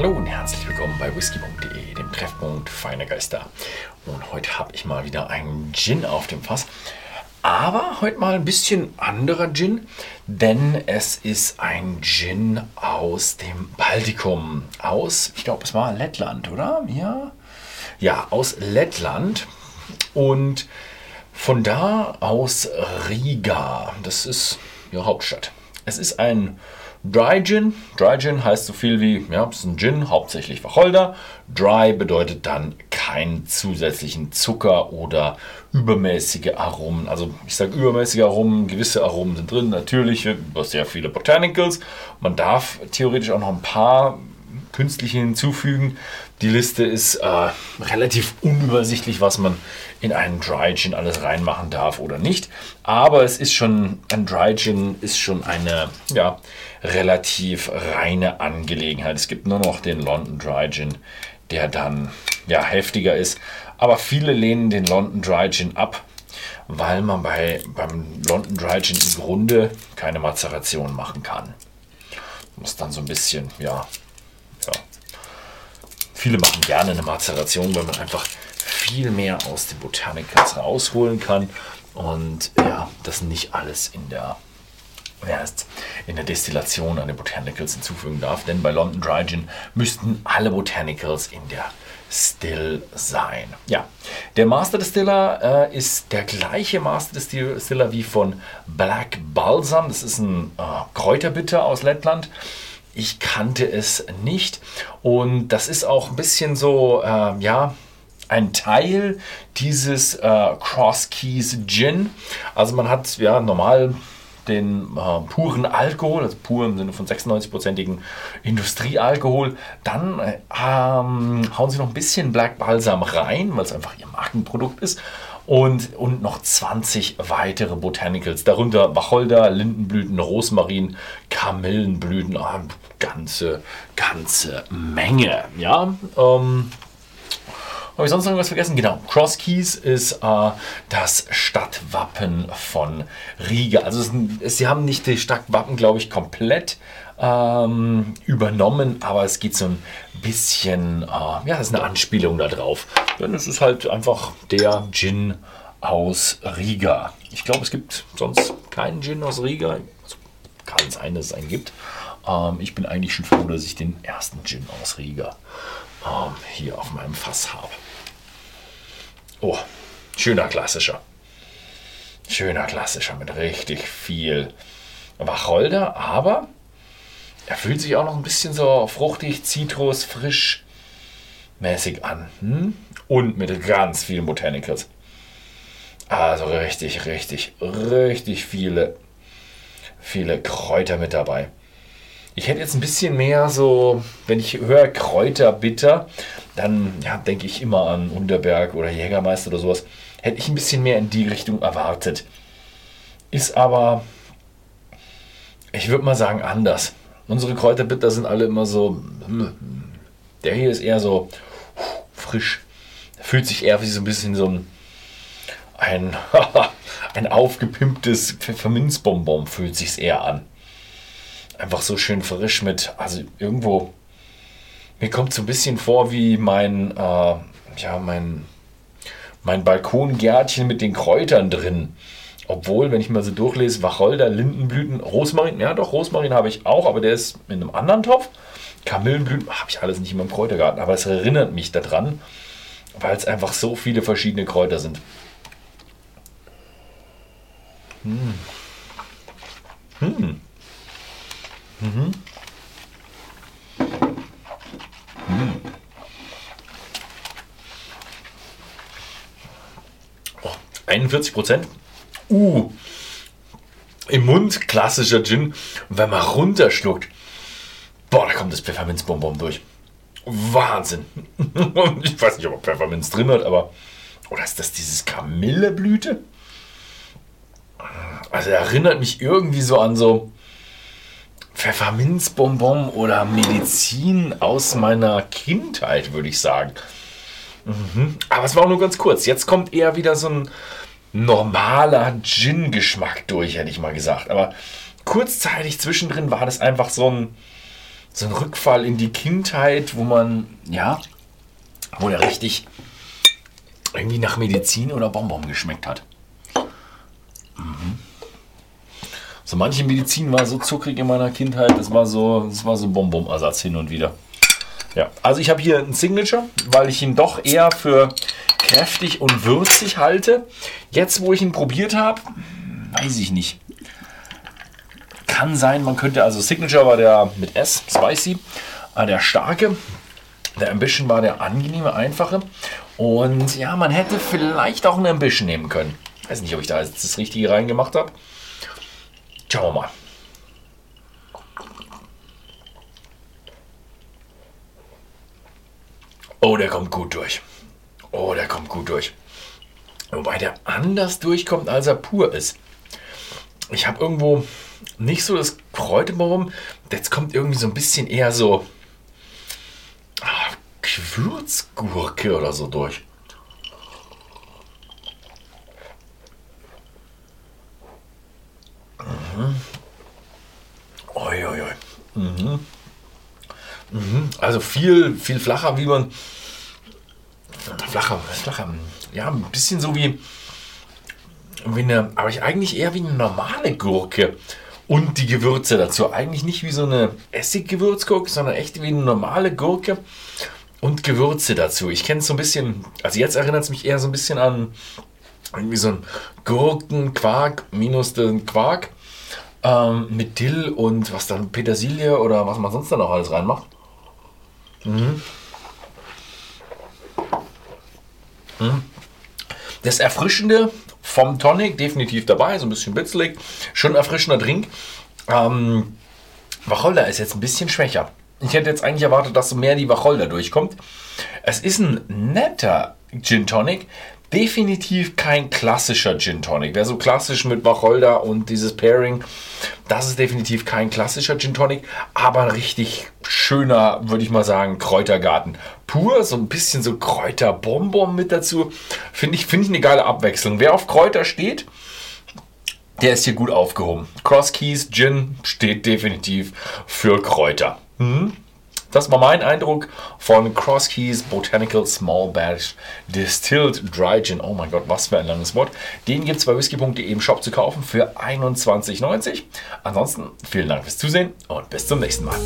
Hallo und herzlich willkommen bei whisky.de, dem Treffpunkt feiner Geister. Und heute habe ich mal wieder einen Gin auf dem Fass. Aber heute mal ein bisschen anderer Gin, denn es ist ein Gin aus dem Baltikum. Aus, ich glaube, es war Lettland, oder? Ja. Ja, aus Lettland. Und von da aus Riga. Das ist ihre Hauptstadt. Es ist ein Dry Gin. Dry Gin heißt so viel wie, ja, es ist ein Gin, hauptsächlich Wacholder. Dry bedeutet dann keinen zusätzlichen Zucker oder übermäßige Aromen. Also ich sage übermäßige Aromen, gewisse Aromen sind drin, natürliche, über sehr viele Botanicals. Man darf theoretisch auch noch ein paar künstliche hinzufügen. Die Liste ist äh, relativ unübersichtlich, was man in einen Dry Gin alles reinmachen darf oder nicht. Aber es ist schon, ein Dry Gin ist schon eine ja, relativ reine Angelegenheit. Es gibt nur noch den London Dry Gin, der dann ja, heftiger ist. Aber viele lehnen den London Dry Gin ab, weil man bei, beim London Dry Gin im Grunde keine Mazeration machen kann. Muss dann so ein bisschen, ja, ja. Viele machen gerne eine Mazeration, weil man einfach viel mehr aus den Botanicals rausholen kann und ja, das nicht alles in der in der Destillation an den Botanicals hinzufügen darf, denn bei London Dry Gin müssten alle Botanicals in der Still sein. Ja, der Master Distiller äh, ist der gleiche Master Distiller wie von Black Balsam. Das ist ein äh, Kräuterbitter aus Lettland. Ich kannte es nicht und das ist auch ein bisschen so, äh, ja, ein Teil dieses äh, Cross Keys Gin. Also man hat ja normal den äh, puren Alkohol, also pur im Sinne von 96-prozentigen Industriealkohol. Dann äh, ähm, hauen sie noch ein bisschen Black Balsam rein, weil es einfach ihr Markenprodukt ist. Und, und noch 20 weitere Botanicals, darunter Wacholder, Lindenblüten, Rosmarin, Kamillenblüten, oh, ganze, ganze Menge. Ja, ähm, habe ich sonst noch irgendwas vergessen? Genau, Cross Keys ist äh, das Stadtwappen von Riga. Also es, es, sie haben nicht das Stadtwappen, glaube ich, komplett ähm, übernommen, aber es geht so ein bisschen, äh, ja, das ist eine Anspielung darauf. Denn es ist halt einfach der Gin aus Riga. Ich glaube, es gibt sonst keinen Gin aus Riga. Also, kann es sein, dass es einen gibt. Ähm, ich bin eigentlich schon froh, dass ich den ersten Gin aus Riga ähm, hier auf meinem Fass habe. Oh, schöner klassischer. Schöner klassischer mit richtig viel Wacholder, aber er fühlt sich auch noch ein bisschen so fruchtig, zitrus, frisch mäßig an. Hm? Und mit ganz vielen Botanicals. Also richtig, richtig, richtig viele, viele Kräuter mit dabei. Ich hätte jetzt ein bisschen mehr so, wenn ich höre Kräuter bitter, dann ja, denke ich immer an Unterberg oder Jägermeister oder sowas. Hätte ich ein bisschen mehr in die Richtung erwartet. Ist aber, ich würde mal sagen, anders. Unsere Kräuterbitter sind alle immer so, hm, der hier ist eher so frisch. Fühlt sich eher wie so ein bisschen so ein, ein, ein aufgepimptes Pfefferminzbonbon fühlt sich eher an einfach so schön frisch mit, also irgendwo, mir kommt so ein bisschen vor wie mein, äh, ja, mein, mein Balkongärtchen mit den Kräutern drin. Obwohl, wenn ich mal so durchlese, Wacholder, Lindenblüten, Rosmarin, ja doch, Rosmarin habe ich auch, aber der ist in einem anderen Topf. Kamillenblüten habe ich alles nicht in meinem Kräutergarten, aber es erinnert mich daran, weil es einfach so viele verschiedene Kräuter sind. Hm. Hm. Mhm. Oh, 41 Prozent. Uh, im Mund klassischer Gin. Wenn man runterschluckt, boah, da kommt das Pfefferminzbonbon durch. Wahnsinn. ich weiß nicht, ob er Pfefferminz drin hat, aber. Oder ist das dieses Kamilleblüte? Also erinnert mich irgendwie so an so Pfefferminzbonbon oder Medizin aus meiner Kindheit, würde ich sagen. Mhm. Aber es war auch nur ganz kurz. Jetzt kommt eher wieder so ein normaler Gin-Geschmack durch, hätte ich mal gesagt. Aber kurzzeitig zwischendrin war das einfach so ein, so ein Rückfall in die Kindheit, wo man, ja, wo der richtig irgendwie nach Medizin oder Bonbon geschmeckt hat. Mhm. So manche Medizin war so zuckrig in meiner Kindheit, das war so, das war so Bonbon-Ersatz hin und wieder. Ja, also ich habe hier einen Signature, weil ich ihn doch eher für kräftig und würzig halte. Jetzt, wo ich ihn probiert habe, weiß ich nicht. Kann sein, man könnte, also Signature war der mit S, Spicy, äh, der starke. Der Ambition war der angenehme, einfache. Und ja, man hätte vielleicht auch einen Ambition nehmen können. Weiß nicht, ob ich da jetzt das Richtige reingemacht habe. Schauen wir mal. Oh, der kommt gut durch. Oh, der kommt gut durch. Wobei der anders durchkommt, als er pur ist. Ich habe irgendwo nicht so das Kräuterbaum. Jetzt kommt irgendwie so ein bisschen eher so ah, Gewürzgurke oder so durch. Mhm. Oi, oi, oi. Mhm. Mhm. Also viel, viel flacher, wie man. Flacher, flacher. Ja, ein bisschen so wie. wie eine, aber ich eigentlich eher wie eine normale Gurke. Und die Gewürze dazu. Eigentlich nicht wie so eine Essiggewürzgurke, sondern echt wie eine normale Gurke. Und Gewürze dazu. Ich kenne es so ein bisschen. Also jetzt erinnert es mich eher so ein bisschen an irgendwie so ein Gurkenquark minus den Quark. Ähm, mit Dill und was dann Petersilie oder was man sonst dann auch alles reinmacht. Mhm. Mhm. Das Erfrischende vom Tonic definitiv dabei, so ein bisschen bitzelig, schon erfrischender Drink. Ähm, Wacholder ist jetzt ein bisschen schwächer. Ich hätte jetzt eigentlich erwartet, dass mehr die Wacholder durchkommt. Es ist ein netter Gin Tonic, definitiv kein klassischer Gin Tonic. Wer so klassisch mit Wacholder und dieses Pairing, das ist definitiv kein klassischer Gin Tonic, aber ein richtig schöner, würde ich mal sagen, Kräutergarten. Pur, so ein bisschen so Kräuterbonbon mit dazu. Finde ich, find ich eine geile Abwechslung. Wer auf Kräuter steht, der ist hier gut aufgehoben. Cross Keys Gin steht definitiv für Kräuter. Mhm. Das war mein Eindruck von Cross Keys Botanical Small Batch Distilled Dry Gin. Oh mein Gott, was für ein langes Wort. Den gibt es bei whisky.de im Shop zu kaufen für 21,90. Ansonsten vielen Dank fürs Zusehen und bis zum nächsten Mal.